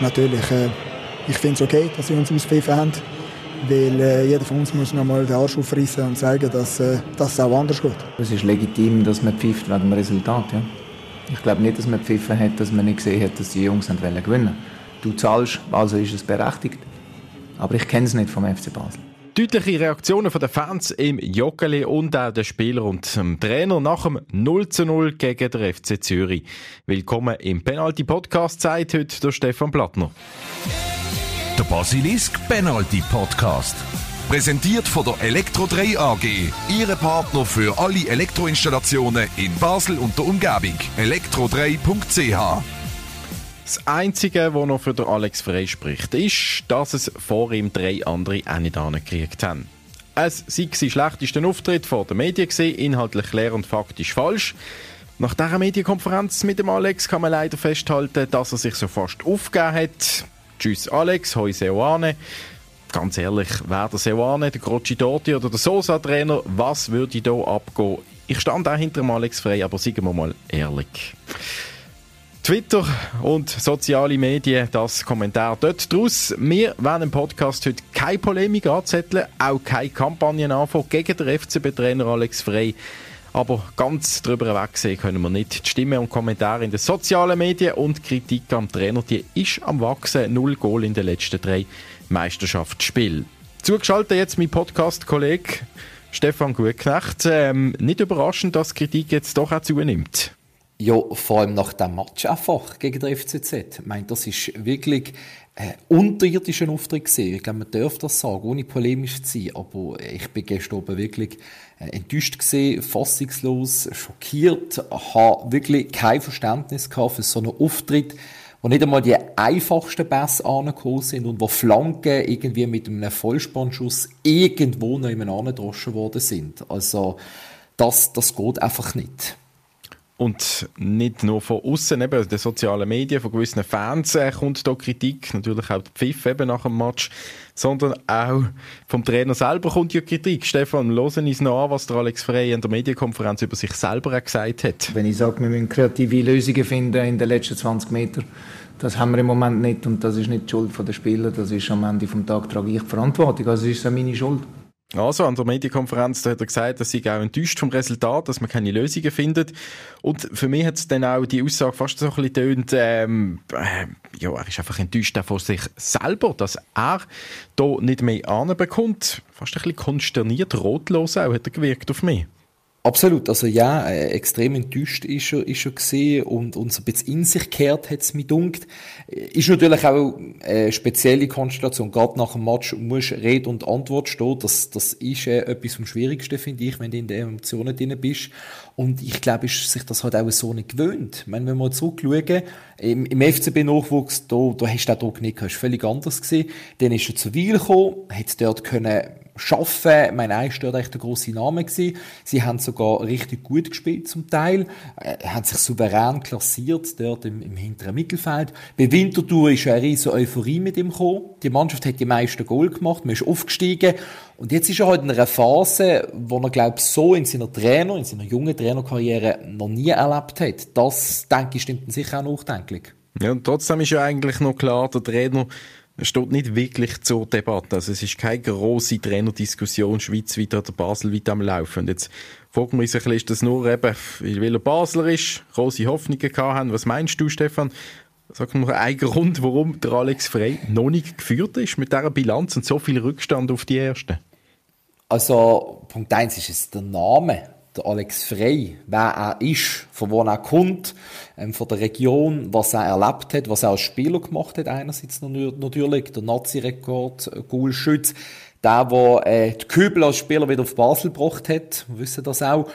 natürlich, äh, ich finde es okay, dass sie uns auspfiffen haben, weil äh, jeder von uns muss nochmal den Arsch aufreißen und zeigen, dass, äh, dass es auch anders geht. Es ist legitim, dass man pfifft wegen dem Resultat. Ja? Ich glaube nicht, dass man pfiffen hat, dass man nicht gesehen hat, dass die Jungs gewinnen wollen. Du zahlst, also ist es berechtigt. Aber ich kenne es nicht vom FC Basel. Deutliche Reaktionen der Fans im Joggeli und auch der Spieler und dem Trainer nach dem 0 zu 0 gegen den FC Zürich. Willkommen im Penalty Podcast, sagt heute der Stefan Plattner. Der Basilisk Penalty Podcast. Präsentiert von der Elektro 3 AG. Ihre Partner für alle Elektroinstallationen in Basel und der Umgebung. elektro3.ch das Einzige, was noch für Alex Frey spricht, ist, dass es vor ihm drei andere auch nicht angekriegt haben. Es sei sein schlechtester Auftritt vor den Medien gewesen, inhaltlich leer und faktisch falsch. Nach dieser Medienkonferenz mit dem Alex kann man leider festhalten, dass er sich so fast aufgegeben hat. Tschüss Alex, hoi Seoane. Ganz ehrlich, wer der Seoane, der Grocci Dotti oder der Sosa-Trainer, was würde hier abgehen? Ich stand auch hinter dem Alex Frey, aber sagen wir mal ehrlich. Twitter und soziale Medien, das Kommentar dort draus. Wir werden im Podcast heute keine Polemik anzetteln, auch keine Kampagnen anfangen gegen den FCB-Trainer Alex Frey. Aber ganz drüber wegsehen können wir nicht. Die Stimmen und Kommentare in den sozialen Medien und Kritik am Trainer, die ist am Wachsen. Null Goal in den letzten drei Meisterschaftsspielen. Zugeschaltet jetzt mein Podcast-Kollege Stefan Gutknecht. Ähm, nicht überraschend, dass Kritik jetzt doch auch zunimmt. Ja, vor allem nach dem Match einfach gegen den FCZ. Ich meine, das ist wirklich ein unterirdischer Auftritt gewesen. Ich glaube, man darf das sagen, ohne polemisch zu sein. Aber ich bin gestern oben wirklich äh, enttäuscht gesehen, fassungslos, schockiert, habe wirklich kein Verständnis gehabt für so einen Auftritt, wo nicht einmal die einfachsten Pässe angekommen sind und wo Flanken irgendwie mit einem Vollspannschuss irgendwo noch jemand angedroschen worden sind. Also, das, das geht einfach nicht. Und nicht nur von außen, eben den sozialen Medien, von gewissen Fans äh, kommt da Kritik, natürlich auch der Pfiff eben nach dem Match, sondern auch vom Trainer selber kommt ja Kritik. Stefan, hören uns noch an, was der Alex Frey in der Medienkonferenz über sich selber gesagt hat. Wenn ich sage, wir müssen kreative Lösungen finden in den letzten 20 Metern, das haben wir im Moment nicht und das ist nicht die Schuld der Spieler, das ist am Ende des Tages trage ich Verantwortung, also ist es meine Schuld. Also, an der Medienkonferenz da hat er gesagt, dass sie auch enttäuscht vom Resultat, dass man keine Lösungen findet. Und für mich hat es dann auch die Aussage fast so ein bisschen tönt, ähm, äh, ja, er ist einfach enttäuscht von sich selber, dass er da nicht mehr anbekommt. Fast ein bisschen konsterniert, rotlos auch, hat er gewirkt auf mich. Absolut, also ja, äh, extrem enttäuscht ist er, ist er gesehen und, und so ein bisschen in sich gekehrt hat es mich dunkt. Ist natürlich auch eine spezielle Konstellation. Gerade nach dem Match muss Rede und Antwort stehen. Das, das ist äh, etwas vom Schwierigsten, finde ich, wenn du in den Emotionen drin bist. Und ich glaube, ist sich das halt auch so nicht gewöhnt. Ich meine, wenn wir zurückschauen, im, im FCB-Nachwuchs, da, da hast du den Druck nicht, hast völlig anders gesehen. Dann ist er zu Weil gekommen, hat dort können schaffen. Mein Eis war echt ein grosser Name gewesen. Sie haben sogar richtig gut gespielt zum Teil, äh, haben sich souverän klassiert dort im, im hinteren Mittelfeld. Bei Winterthur ist eine riesige Euphorie mit ihm gekommen. Die Mannschaft hat die meisten Goal gemacht, man ist aufgestiegen. Und jetzt ist er halt in einer Phase, wo er, glaube ich, so in seiner Trainer, in seiner jungen Trainerkarriere noch nie erlebt hat. Das, denke ich, stimmt sicher auch nachdenklich. Ja, und trotzdem ist ja eigentlich noch klar, der Trainer steht nicht wirklich zur Debatte. Also es ist keine große Trainerdiskussion schweizweit oder baselweit am Laufen. Und jetzt uns ein bisschen, ist das nur eben, weil er Basler ist, große Hoffnungen gehabt haben. Was meinst du, Stefan? Sag mal ein Grund, warum der Alex Frey noch nicht geführt ist mit dieser Bilanz und so viel Rückstand auf die Ersten? Also, Punkt eins ist es der Name der Alex Frey, wer er ist, von wo er kommt, ähm, von der Region, was er erlebt hat, was er als Spieler gemacht hat, einerseits natürlich, der Nazi-Rekord, äh, Goalschütz, der, der äh, die Kübel als Spieler wieder auf Basel gebracht hat, wir wissen das auch,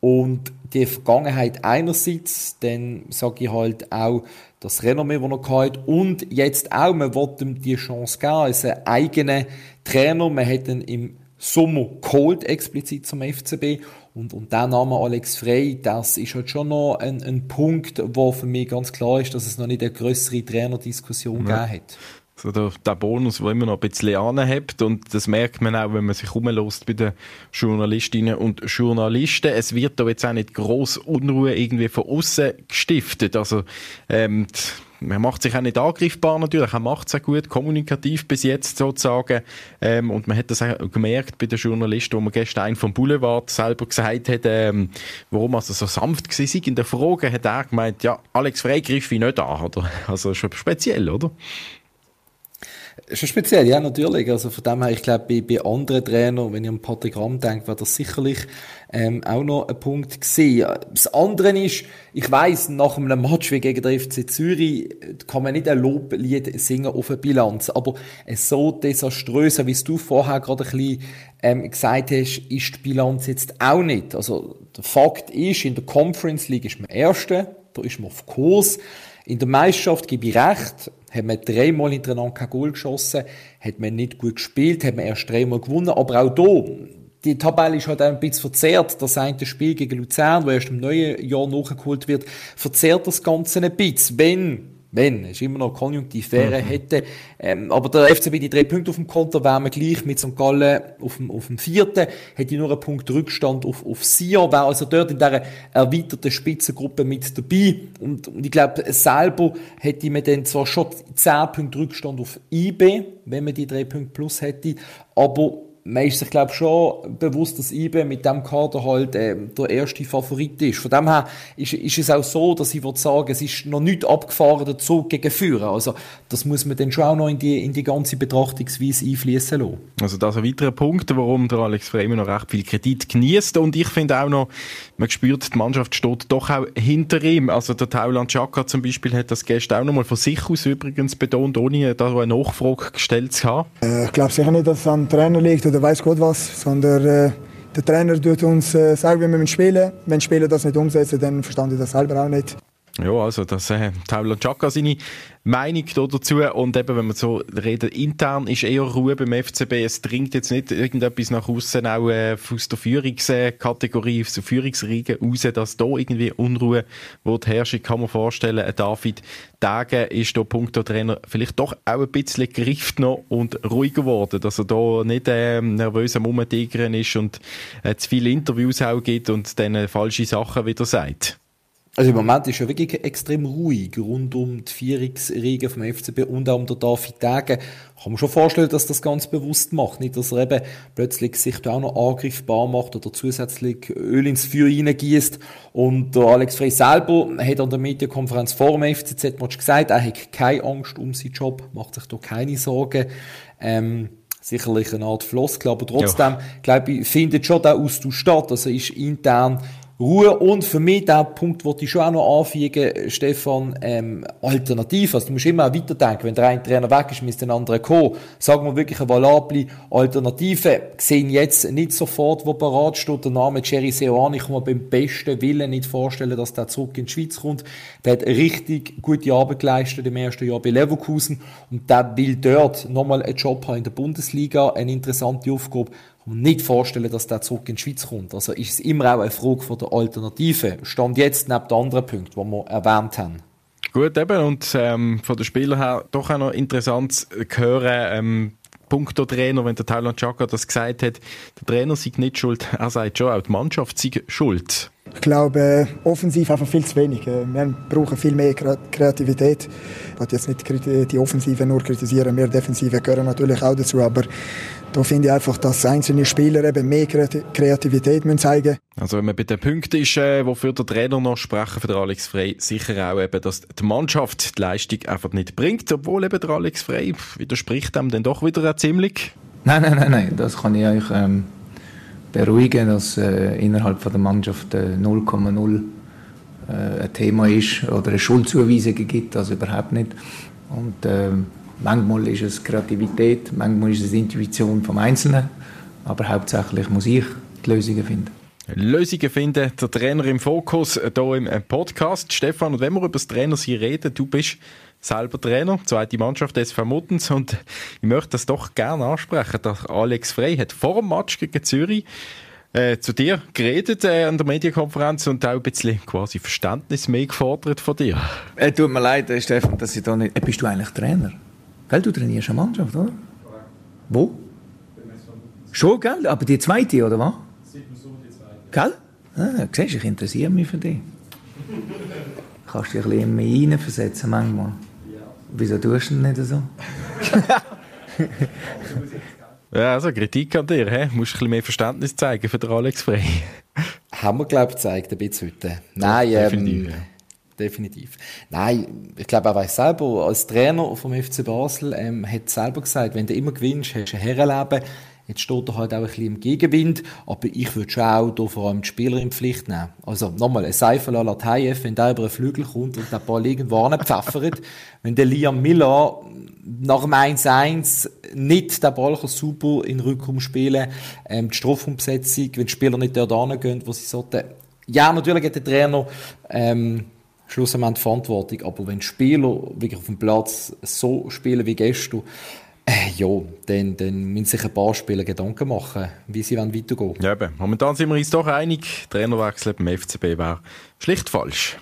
und die Vergangenheit einerseits, dann sage ich halt auch das Renommee, das er hat und jetzt auch, man wollte ihm die Chance geben, als ein Trainer, man hat ihn im Sommer geholt, explizit zum FCB und, und der Name Alex Frey, das ist halt schon noch ein, ein Punkt, wo für mich ganz klar ist, dass es noch nicht eine größere Trainerdiskussion ja. gegeben hat. So der, der Bonus, der immer noch ein bisschen anhebt und das merkt man auch, wenn man sich rumlässt bei den Journalistinnen und Journalisten. Es wird da jetzt auch nicht gross Unruhe irgendwie von außen gestiftet. Also ähm, er macht sich auch nicht angreifbar natürlich, er macht es auch gut, kommunikativ bis jetzt sozusagen. Ähm, und man hat das auch gemerkt bei den Journalisten, wo man gestern einen vom Boulevard selber gesagt hat, ähm, warum er so sanft war. In der Frage hat er gemeint, ja, Alex Frey griff ihn nicht an, oder? Also schon speziell, oder? Schon speziell, ja, natürlich. Also von dem her, ich glaube, bei, bei anderen Trainern, wenn ich an Patrick Ramm denke, wäre das sicherlich ähm, auch noch ein Punkt gewesen. Das andere ist, ich weiss, nach einem Match wie gegen den FC Zürich kann man nicht ein Loblied singen auf eine Bilanz. Aber so desaströs, wie du vorher gerade ein bisschen ähm, gesagt hast, ist die Bilanz jetzt auch nicht. Also der Fakt ist, in der Conference League ist man Erster, da ist man auf Kurs. In der Meisterschaft gebe ich recht, hat man dreimal hintereinander kein Goal geschossen, hat man nicht gut gespielt, hat man erst dreimal gewonnen, aber auch da, die Tabelle ist halt ein bisschen verzerrt. Das eine Spiel gegen Luzern, wo erst im neuen Jahr nachgeholt wird, verzerrt das Ganze ein bisschen. Wenn wenn, es ist immer noch konjunktiv, wäre, mhm. hätte, ähm, aber der FCB die drei Punkte auf dem Konto, wären wir gleich mit St. Gallen auf dem, auf dem vierten, hätte nur einen Punkt Rückstand auf, auf Sia, wäre also dort in dieser erweiterten Spitzengruppe mit dabei, und, und ich glaube, selber hätte man dann zwar schon zehn Punkte Rückstand auf IB, wenn man die drei Punkte plus hätte, aber man ist sich, glaube schon bewusst, dass IBE mit dem Kader halt äh, der erste Favorit ist. Von dem her ist, ist es auch so, dass ich würde sagen, es ist noch nicht abgefahren, der Zug gegen Führer. Also das muss man dann schon auch noch in die, in die ganze Betrachtungsweise einfließen lassen. Also das ist ein weiterer Punkt, warum der Alex Freeman noch recht viel Kredit genießt und ich finde auch noch, man spürt, die Mannschaft steht doch auch hinter ihm. Also der Tauland Chaka zum Beispiel hat das gestern auch noch mal von sich aus übrigens betont, ohne da eine Nachfrage gestellt zu haben. Äh, ich glaube sicher nicht, dass es an den Trainer liegt oder weiß Gott was, sondern äh, der Trainer tut uns äh, sagen, wie wir spielen. Wenn Spieler das nicht umsetzen, dann verstand ich das selber auch nicht. Ja, also das äh, Taulo Chaka seine Meinung dazu und eben, wenn man so redet, intern ist eher Ruhe beim FCB. Es dringt jetzt nicht irgendetwas nach außen auch äh, aus der Führungskategorie, aus der Führungsriege raus, dass da irgendwie Unruhe wird herrschen. Kann man vorstellen, ein David Tage ist da punkto Trainer vielleicht doch auch ein bisschen gerifft noch und ruhiger geworden, dass er da nicht äh, nervös am Umtigern ist und äh, zu viele Interviews auch gibt und dann äh, falsche Sachen wieder sagt. Also im Moment ist ja wirklich extrem ruhig rund um die Vierungsriege vom FCB und auch um den David Degen. Kann man schon vorstellen, dass das ganz bewusst macht. Nicht, dass er eben plötzlich sich da auch noch angreifbar macht oder zusätzlich Öl ins Feuer reingießt. Und der Alex Frey selber hat an der Medienkonferenz vor dem FCZ-Match gesagt, er hat keine Angst um seinen Job, macht sich da keine Sorgen. Ähm, sicherlich eine Art Floskel, aber trotzdem, ja. glaube ich, findet schon der Austausch statt. Also ist intern Ruhe und für mich der Punkt, den ich schon auch noch anfügen, Stefan, ähm, alternativ. Also du musst immer auch weiterdenken. Wenn der eine Trainer weg ist, müsste der andere kommen. Sagen wir wirklich eine valable Alternative. Sehen jetzt nicht sofort, wo parat steht, der Name Jerry Seoane. Ich kann mir beim besten Willen nicht vorstellen, dass der zurück in die Schweiz kommt. Der hat richtig gute Arbeit geleistet im ersten Jahr bei Leverkusen und der will dort nochmal einen Job haben in der Bundesliga. Eine interessante Aufgabe und nicht vorstellen, dass der zurück in die Schweiz kommt. Also ist es immer auch eine Frage von der Alternative. Stand jetzt neben den anderen Punkten, die wir erwähnt haben. Gut, eben, und ähm, von den Spielern her doch auch noch interessant zu hören, ähm, Punkto Trainer, wenn der Thailand Chaka das gesagt hat, der Trainer sei nicht schuld, er sagt schon, auch die Mannschaft sei schuld. Ich glaube, äh, offensiv einfach viel zu wenig. Äh, wir brauchen viel mehr Kreativität. Ich will jetzt nicht die Offensive nur kritisieren, mehr Defensive gehören natürlich auch dazu, aber da finde ich einfach, dass einzelne Spieler eben mehr Kreativität müssen zeigen müssen. Also wenn man bei den Punkten ist, äh, wofür der Trainer noch sprechen, für den Alex Frey, sicher auch eben, dass die Mannschaft die Leistung einfach nicht bringt, obwohl eben der Alex Frey widerspricht dem dann doch wieder ziemlich. Nein, nein, nein, nein, das kann ich euch ähm, beruhigen, dass äh, innerhalb von der Mannschaft 0,0 äh, äh, ein Thema ist oder eine Schuldzuweisung gibt, also überhaupt nicht. Und äh, Manchmal ist es Kreativität, manchmal ist es Intuition vom Einzelnen, aber hauptsächlich muss ich die Lösungen finden. Lösungen finden, der Trainer im Fokus hier im Podcast. Stefan, und wenn wir über das Trainer hier reden, du bist selber Trainer, zweite Mannschaft des Vermutens und ich möchte das doch gerne ansprechen. Der Alex Frey hat vor dem Match gegen Zürich äh, zu dir geredet äh, an der Medienkonferenz und auch ein bisschen quasi Verständnis mehr gefordert von dir. Äh, tut mir leid, äh, Stefan, dass ich da nicht... Äh, bist du eigentlich Trainer? Gell, du trainierst eine Mannschaft, oder? Wo? Schon, gell? Aber die zweite, oder was? Gell? Ah, siehst, ich interessiere mich für dich. Kannst dich ein bisschen mehr reinversetzen manchmal. Wieso tust du denn nicht so? ja, also Kritik an dir, he? musst ein bisschen mehr Verständnis zeigen für den Alex Frey. Haben wir, glaube ich, gezeigt, ein bisschen heute. Nein, ähm, definitiv. Nein, ich glaube, er weiß selber, als Trainer vom FC Basel, ähm, hat selber gesagt, wenn du immer gewinnst, hast du ein Herrenleben. Jetzt steht er halt auch ein bisschen im Gegenwind, aber ich würde schon auch hier vor allem die Spieler in Pflicht nehmen. Also nochmal, ein Seifel à Latayev, wenn der über einen Flügel kommt und den Ball irgendwo pfeffert, wenn der Liam Miller nach dem 1-1 nicht den Ball super in den Rückraum spielen ähm, die Strafumbesetzung, wenn die Spieler nicht dort gehen, wo sie sollten. Ja, natürlich hat der Trainer ähm, schlussendlich Verantwortung, aber wenn die Spieler wirklich auf dem Platz so spielen wie gestern, äh, ja, dann, dann müssen sich ein paar Spieler Gedanken machen, wie sie weitergehen wollen. Ja, eben. Momentan sind wir uns doch einig, Trainerwechsel beim FCB wäre schlicht falsch.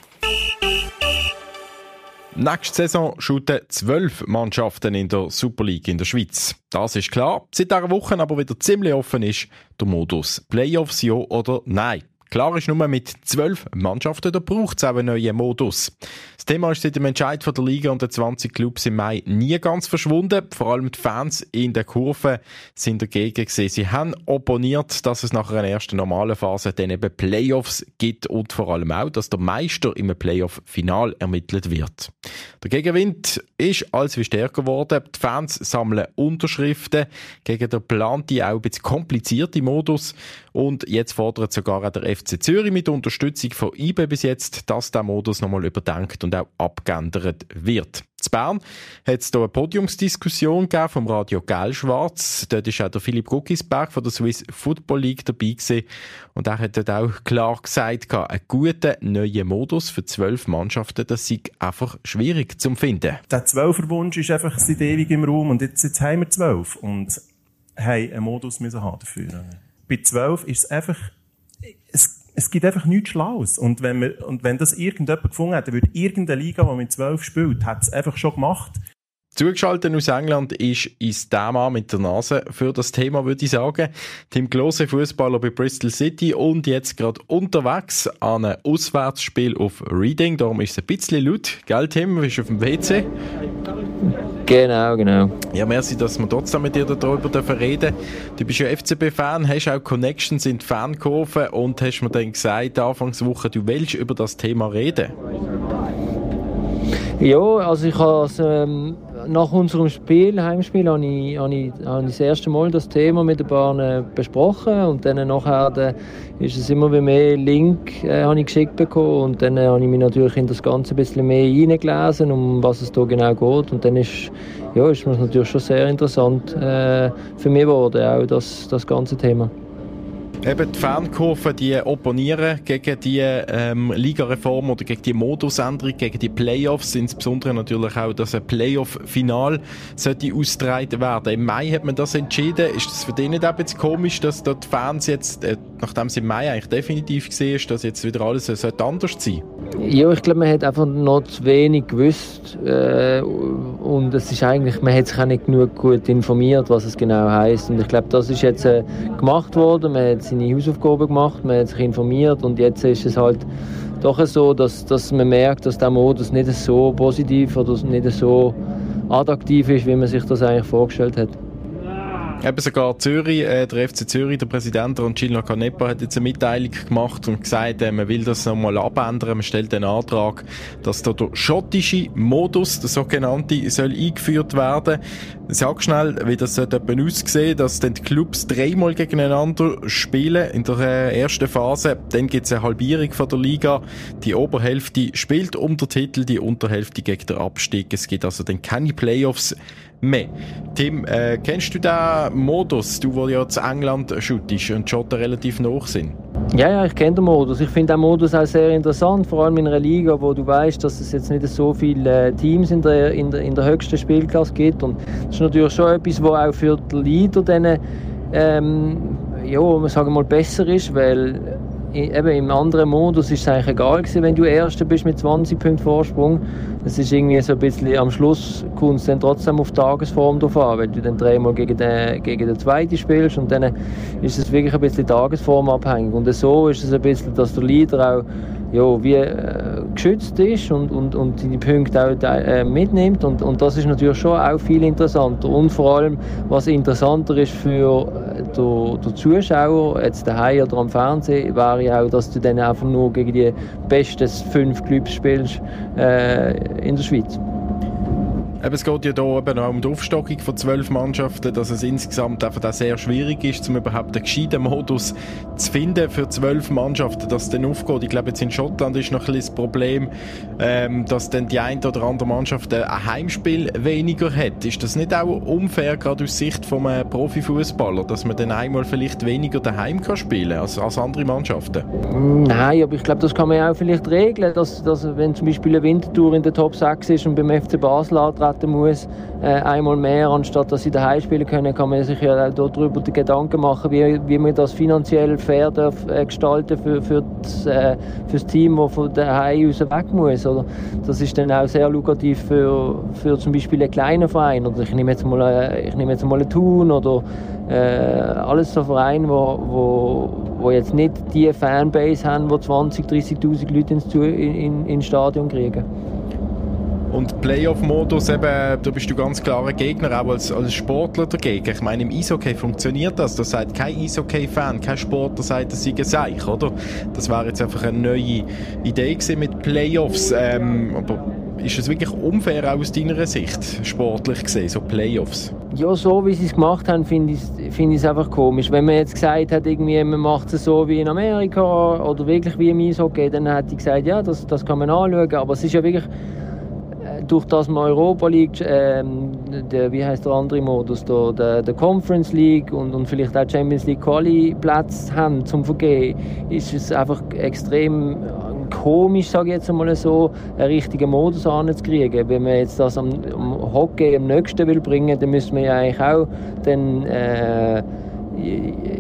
Nächste Saison shooten zwölf Mannschaften in der Super League in der Schweiz. Das ist klar. Seit dieser Woche aber wieder ziemlich offen ist der Modus Playoffs ja oder nein. Klar ist nur mit zwölf Mannschaften, da braucht es auch einen neuen Modus. Das Thema ist seit dem Entscheid von der Liga und den 20 Clubs im Mai nie ganz verschwunden. Vor allem die Fans in der Kurve sind dagegen gesehen. Sie haben opponiert, dass es nach einer ersten normalen Phase dann eben Playoffs gibt und vor allem auch, dass der Meister im Playoff-Final ermittelt wird. Der Gegenwind ist als wie stärker geworden. Die Fans sammeln Unterschriften gegen den geplanten, auch ein bisschen komplizierten Modus und jetzt fordert sogar der FC Zürich mit Unterstützung von IBE bis jetzt, dass der Modus nochmal überdenkt und auch abgeändert wird. In Bern hat es hier eine Podiumsdiskussion vom Radio Gelschwarz. Dort ist auch der Philipp Guckisberg von der Swiss Football League dabei gewesen. Und er hat dort auch klar gesagt, ein guter neuer Modus für zwölf Mannschaften, das sei einfach schwierig zu finden. Der Zwölferwunsch ist einfach seit ewig im Raum und jetzt, jetzt haben wir zwölf und haben einen Modus müssen haben dafür bei zwölf ist es einfach, es, es gibt einfach nichts Schlaues. Und wenn, wir, und wenn das irgendjemand gefunden hätte, würde irgendeine Liga, die mit zwölf spielt, hat es einfach schon gemacht. Zugeschaltet aus England ist der Mann mit der Nase für das Thema, würde ich sagen. Tim Klose, Fußballer bei Bristol City und jetzt gerade unterwegs an einem Auswärtsspiel auf Reading. Darum ist es ein bisschen laut. Gell, Tim? Bist du auf dem WC? Genau, genau. Ja, merci, dass wir trotzdem mit dir darüber reden Du bist ja FCB-Fan, hast auch Connections in die Fankurve und hast mir dann gesagt, Anfangswoche, du willst über das Thema reden. Ja, also ich habe ähm, nach unserem Spiel, Heimspiel, habe ich, habe, ich, habe ich das erste Mal das Thema mit den Bahnen besprochen und dann nachher dann ist es immer mehr Link äh, habe ich geschickt bekommen und dann äh, habe ich mich natürlich in das Ganze ein bisschen mehr hineingelesen, um was es da genau geht und dann ist, ja, ist es natürlich schon sehr interessant äh, für mich geworden, auch das, das ganze Thema. Eben die Fankurve, die opponieren gegen die ähm, Ligareform oder gegen die Modusänderung, gegen die Playoffs, insbesondere natürlich auch, dass ein Playoff-Final sollte ausgetragen werden. Im Mai hat man das entschieden. Ist das für dich nicht ein bisschen komisch, dass dort die Fans jetzt, äh, nachdem es im Mai eigentlich definitiv gesehen ist, dass jetzt wieder alles äh, anders sein Ja, ich glaube, man hat einfach noch zu wenig gewusst äh, und es ist eigentlich, man hat sich auch nicht genug gut informiert, was es genau heißt. Und ich glaube, das ist jetzt äh, gemacht worden. Man hat seine Hausaufgaben gemacht, man hat sich informiert und jetzt ist es halt doch so, dass, dass man merkt, dass der Modus nicht so positiv oder nicht so attraktiv ist, wie man sich das eigentlich vorgestellt hat. Eben sogar Zürich, äh, der FC Zürich, der Präsident Roncillo Canepa hat jetzt eine Mitteilung gemacht und gesagt, äh, man will das nochmal abändern. Man stellt den Antrag, dass da der schottische Modus, der sogenannte, soll eingeführt werden. Sag schnell, wie das sollte aussehen, dass dann die Clubs dreimal gegeneinander spielen in der äh, ersten Phase. Dann gibt es eine Halbierung von der Liga. Die Oberhälfte spielt um den Titel, die Unterhälfte gegen den Abstieg. Es gibt also dann keine Playoffs mehr. Tim, äh, kennst du den Modus, du, wo ja zu England shootest und Schotten relativ noch sind? Ja, ja, ich kenne den Modus. Ich finde den Modus auch sehr interessant, vor allem in einer Liga, wo du weißt, dass es jetzt nicht so viele äh, Teams in der, in, der, in der höchsten Spielklasse gibt. Und das ist natürlich schon etwas, was auch für die Leader dann, ähm, ja, man sagen mal besser ist, weil eben im anderen Modus ist es eigentlich egal gewesen, wenn du Erster bist mit 20 Punkten Vorsprung. Es ist irgendwie so ein bisschen, am Schluss kommt es dann trotzdem auf Tagesform drauf an, weil du dann dreimal gegen den, gegen den Zweiten spielst und dann ist es wirklich ein bisschen tagesformabhängig. Und so ist es ein bisschen, dass der Leader auch ja, wie äh, geschützt ist und, und, und die Punkte auch äh, mitnimmt. Und, und das ist natürlich schon auch viel interessanter. Und vor allem, was interessanter ist für äh, den, den Zuschauer, jetzt daheim oder am Fernsehen, wäre ja auch, dass du dann einfach nur gegen die besten fünf Clubs spielst äh, in der Schweiz. Es geht ja hier eben auch um die Aufstockung von zwölf Mannschaften, dass es insgesamt einfach auch sehr schwierig ist, um überhaupt einen gescheiten Modus zu finden für zwölf Mannschaften, dass es dann aufgeht. Ich glaube, jetzt in Schottland ist noch ein bisschen das Problem, ähm, dass dann die eine oder andere Mannschaft ein Heimspiel weniger hat. Ist das nicht auch unfair, gerade aus Sicht vom Profifußballer, dass man dann einmal vielleicht weniger daheim kann spielen als, als andere Mannschaften? Nein, aber ich glaube, das kann man ja auch vielleicht regeln, dass, dass wenn zum Beispiel eine Wintertour in der Top 6 ist und beim FC Basel antreten antreten muss, äh, einmal mehr, anstatt dass sie daheim spielen können, kann man sich ja darüber die Gedanken machen, wie, wie man das finanziell fair darf, äh, gestalten für, für, das, äh, für das Team, das von daheim aus weg muss. Oder? Das ist dann auch sehr lukrativ für, für zum Beispiel einen kleinen Verein. Oder ich nehme jetzt mal, äh, ich nehme jetzt mal einen Thun oder äh, alles so Vereine, wo, wo, wo jetzt nicht die Fanbase haben, wo 20, 30'000 Leute ins, in, in, ins Stadion kriegen. Und Playoff-Modus, da bist du ganz klarer Gegner, auch als, als Sportler dagegen. Ich meine, im Eishockey funktioniert das. Das sagt kein Eishockey-Fan, kein Sportler sagt, das sei ein Seich, oder? Das wäre jetzt einfach eine neue Idee mit Playoffs. Ähm, aber ist es wirklich unfair aus deiner Sicht, sportlich gesehen, so Playoffs? Ja, so wie sie es gemacht haben, finde ich es find einfach komisch. Wenn man jetzt gesagt hat, irgendwie, man macht es so wie in Amerika oder wirklich wie im Eishockey, dann hätte ich gesagt, ja, das, das kann man anschauen. Aber es ist ja wirklich durch das man Europa League, ähm, der, wie heißt der andere Modus, der, der, der Conference League und, und vielleicht auch Champions League Quali Platz haben zum Vergehen, ist es einfach extrem äh, komisch, sage ich jetzt einmal so, einen richtigen Modus anzukriegen. Wenn man jetzt das am, am Hockey am nächsten will bringen, dann müssen wir ja eigentlich auch dann äh,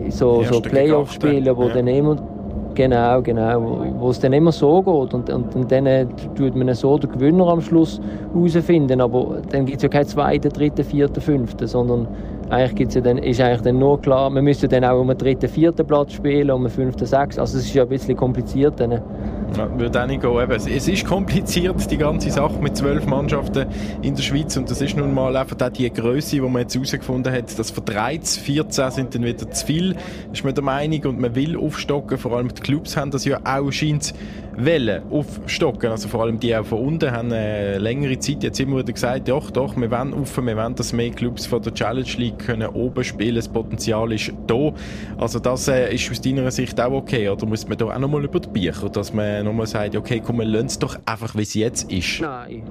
so, so Playoff spielen, wo ja. dann immer Genau, genau. Wo es dann immer so geht. Und, und, und dann tut man so den Gewinner am Schluss herausfinden. Aber dann gibt es ja keinen zweiten, dritten, vierten, fünften, sondern eigentlich gibt's ja dann, ist eigentlich dann nur klar, man müsste dann auch um einen dritten, vierten Platz spielen, um einen fünften, sechsten. Also es ist ja ein bisschen kompliziert dann. Ja, würde auch nicht gehen. Es ist kompliziert, die ganze Sache mit zwölf Mannschaften in der Schweiz. Und das ist nun mal einfach auch die Größe, die man jetzt herausgefunden hat, dass von 13, 14 sind dann wieder zu viel, ist man der Meinung. Und man will aufstocken. Vor allem die Clubs haben das ja auch scheint wollen aufstocken. Also vor allem die auch von unten haben eine längere Zeit jetzt immer wieder gesagt, doch, doch, wir wollen auf, wir wollen, dass mehr Clubs von der Challenge League können oben spielen. Das Potenzial ist da. Also das äh, ist aus deiner Sicht auch okay. Oder muss man da auch nochmal über die Bücher, dass man nochmal sagt, okay, komm, wir lassen es doch einfach, wie es jetzt ist? Nein.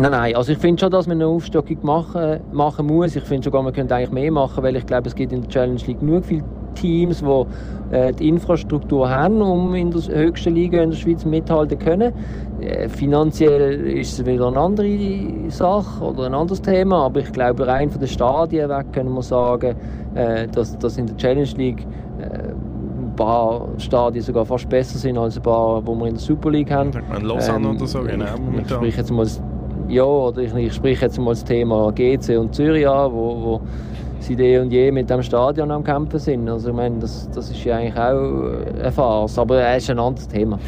Nein, nein, also ich finde schon, dass man eine Aufstockung machen, machen muss. Ich finde sogar, man könnte eigentlich mehr machen, weil ich glaube, es gibt in der Challenge League genug viele Teams, die äh, die Infrastruktur haben, um in der höchsten Liga in der Schweiz mithalten zu können. Äh, finanziell ist es wieder eine andere Sache oder ein anderes Thema, aber ich glaube, rein von den Stadien weg können wir sagen, äh, dass, dass in der Challenge League äh, paar Stadien sogar fast besser sind als ein paar, die wir in der Super League haben. In Lausanne ähm, oder so, genau. Ich spreche jetzt mal ja, oder ich, ich spreche jetzt mal das Thema GC und Zürich an, wo, wo seit eh und je mit dem Stadion am Kämpfen sind. Also ich meine, das, das ist ja eigentlich auch eine Farce, aber es ist ein anderes Thema.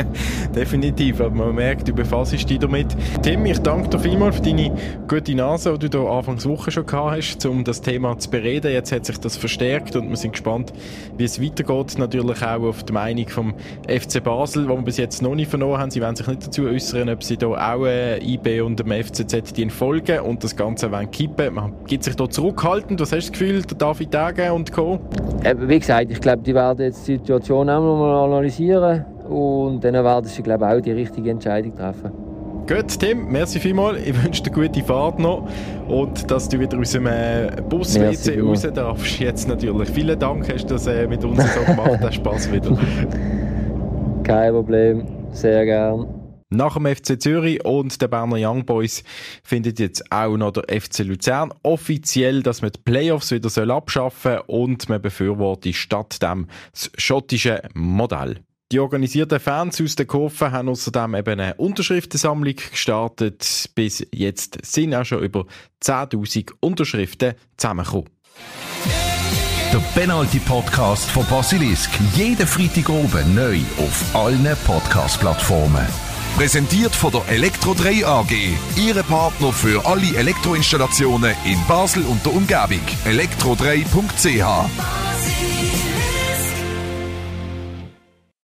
Definitiv, aber man merkt, du befasst dich damit. Tim, ich danke dir vielmals für deine gute Nase, die du da Anfangs Woche schon gehabt hast, um das Thema zu bereden. Jetzt hat sich das verstärkt und wir sind gespannt, wie es weitergeht. Natürlich auch auf die Meinung vom FC Basel, wo wir bis jetzt noch nicht verloren haben. Sie werden sich nicht dazu äußern, ob sie da auch äh, IB und dem FCZ die folgen und das Ganze wollen kippen. Man gibt sich da zurückhalten was hast du das Gefühl, der David Degen und Co.? Wie gesagt, ich glaube, die werden jetzt die Situation auch nochmal analysieren und dann werden sie, glaube ich, auch die richtige Entscheidung treffen. Gut, Tim, merci vielmals. Ich wünsche dir gute Fahrt noch und dass du wieder aus dem äh, Bus-WC raus darfst. Jetzt natürlich. Vielen Dank, hast du das äh, mit uns so gemacht. Hat Spaß wieder. Kein Problem. Sehr gern. Nach dem FC Zürich und der Berner Young Boys findet jetzt auch noch der FC Luzern offiziell, dass man die Playoffs wieder soll abschaffen und man befürwortet statt dem das schottische Modell. Die organisierten Fans aus den Kurven haben außerdem eben eine Unterschriftensammlung gestartet. Bis jetzt sind auch schon über 10.000 Unterschriften zusammengekommen. Der Penalty Podcast von Basilisk. Jeden Freitag oben neu auf allen Podcast-Plattformen. Präsentiert von der Elektro 3 AG. Ihre Partner für alle Elektroinstallationen in Basel und der Umgebung. elektro3.ch.